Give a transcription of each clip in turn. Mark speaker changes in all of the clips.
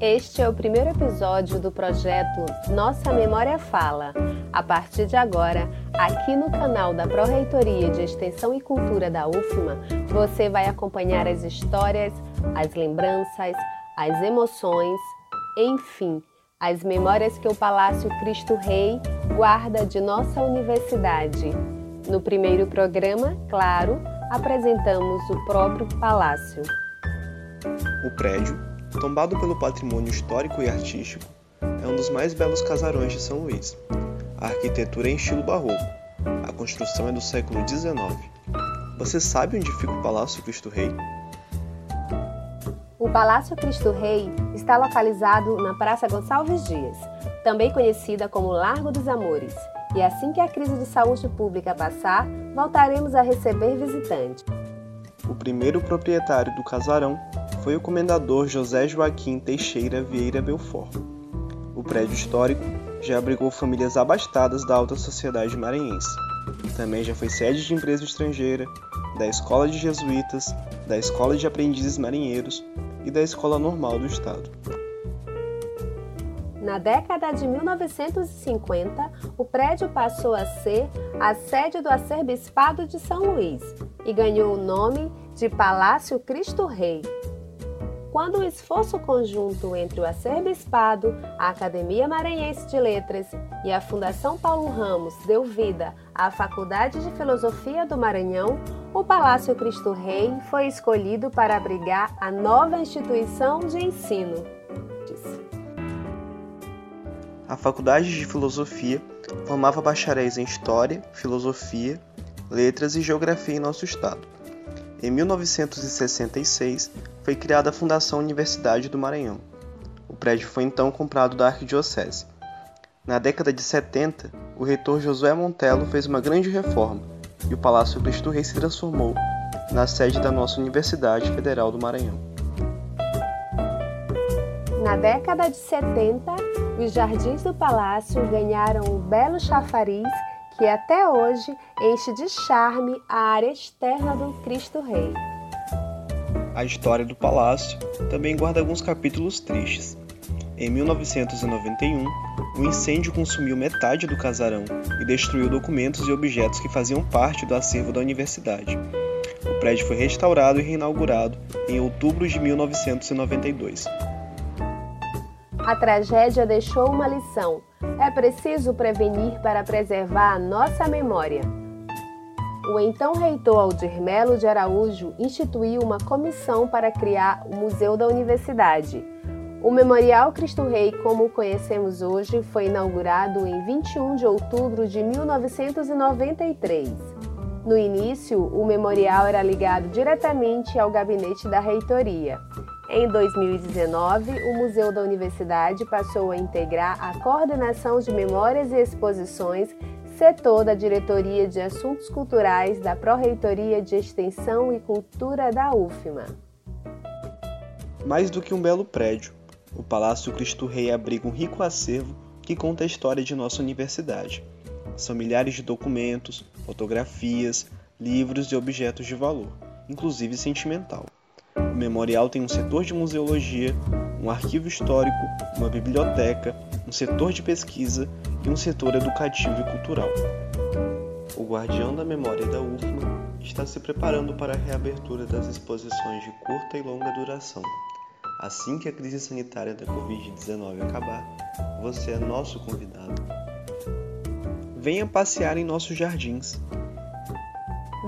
Speaker 1: Este é o primeiro episódio do projeto Nossa Memória Fala. A partir de agora, aqui no canal da Pró-Reitoria de Extensão e Cultura da UFMA, você vai acompanhar as histórias, as lembranças, as emoções, enfim, as memórias que o Palácio Cristo Rei guarda de nossa universidade. No primeiro programa, claro, apresentamos o próprio palácio.
Speaker 2: O prédio tombado pelo patrimônio histórico e artístico, é um dos mais belos casarões de São Luís. A arquitetura é em estilo barroco. A construção é do século XIX. Você sabe onde fica o Palácio Cristo Rei?
Speaker 1: O Palácio Cristo Rei está localizado na Praça Gonçalves Dias, também conhecida como Largo dos Amores. E assim que a crise de saúde pública passar, voltaremos a receber visitantes.
Speaker 2: O primeiro proprietário do casarão foi o comendador José Joaquim Teixeira Vieira Belfort. O prédio histórico já abrigou famílias abastadas da alta sociedade maranhense. Também já foi sede de empresa estrangeira, da Escola de Jesuítas, da Escola de Aprendizes Marinheiros e da Escola Normal do Estado.
Speaker 1: Na década de 1950, o prédio passou a ser a sede do Arcebispado de São Luís e ganhou o nome de Palácio Cristo Rei, quando o esforço conjunto entre o Acerbispado, a Academia Maranhense de Letras e a Fundação Paulo Ramos deu vida à Faculdade de Filosofia do Maranhão, o Palácio Cristo Rei foi escolhido para abrigar a nova instituição de ensino.
Speaker 2: A Faculdade de Filosofia formava bacharéis em História, Filosofia, Letras e Geografia em nosso estado. Em 1966, foi criada a Fundação Universidade do Maranhão. O prédio foi então comprado da Arquidiocese. Na década de 70, o reitor Josué Montelo fez uma grande reforma e o Palácio Cristo Rei se transformou na sede da nossa Universidade Federal do Maranhão.
Speaker 1: Na década de 70, os jardins do palácio ganharam o belo chafariz que até hoje enche de charme a área externa do Cristo Rei.
Speaker 2: A história do palácio também guarda alguns capítulos tristes. Em 1991, o um incêndio consumiu metade do casarão e destruiu documentos e objetos que faziam parte do acervo da universidade. O prédio foi restaurado e reinaugurado em outubro de 1992.
Speaker 1: A tragédia deixou uma lição é preciso prevenir para preservar a nossa memória. O então reitor Aldir Melo de Araújo instituiu uma comissão para criar o Museu da Universidade. O Memorial Cristo Rei, como o conhecemos hoje, foi inaugurado em 21 de outubro de 1993. No início, o memorial era ligado diretamente ao gabinete da reitoria. Em 2019, o Museu da Universidade passou a integrar a coordenação de memórias e exposições, setor da Diretoria de Assuntos Culturais da Pró-Reitoria de Extensão e Cultura da UFMA.
Speaker 2: Mais do que um belo prédio, o Palácio Cristo Rei abriga um rico acervo que conta a história de nossa universidade. São milhares de documentos, fotografias, livros e objetos de valor, inclusive sentimental. Memorial tem um setor de museologia, um arquivo histórico, uma biblioteca, um setor de pesquisa e um setor educativo e cultural. O Guardião da Memória da UFMA está se preparando para a reabertura das exposições de curta e longa duração. Assim que a crise sanitária da Covid-19 acabar, você é nosso convidado. Venha passear em nossos jardins.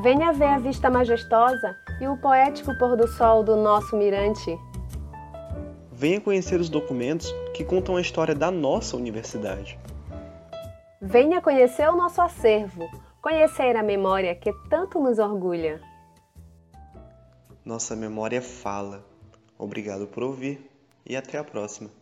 Speaker 1: Venha ver a vista majestosa e o poético pôr do sol do nosso mirante.
Speaker 2: Venha conhecer os documentos que contam a história da nossa universidade.
Speaker 1: Venha conhecer o nosso acervo, conhecer a memória que tanto nos orgulha.
Speaker 2: Nossa memória fala. Obrigado por ouvir e até a próxima.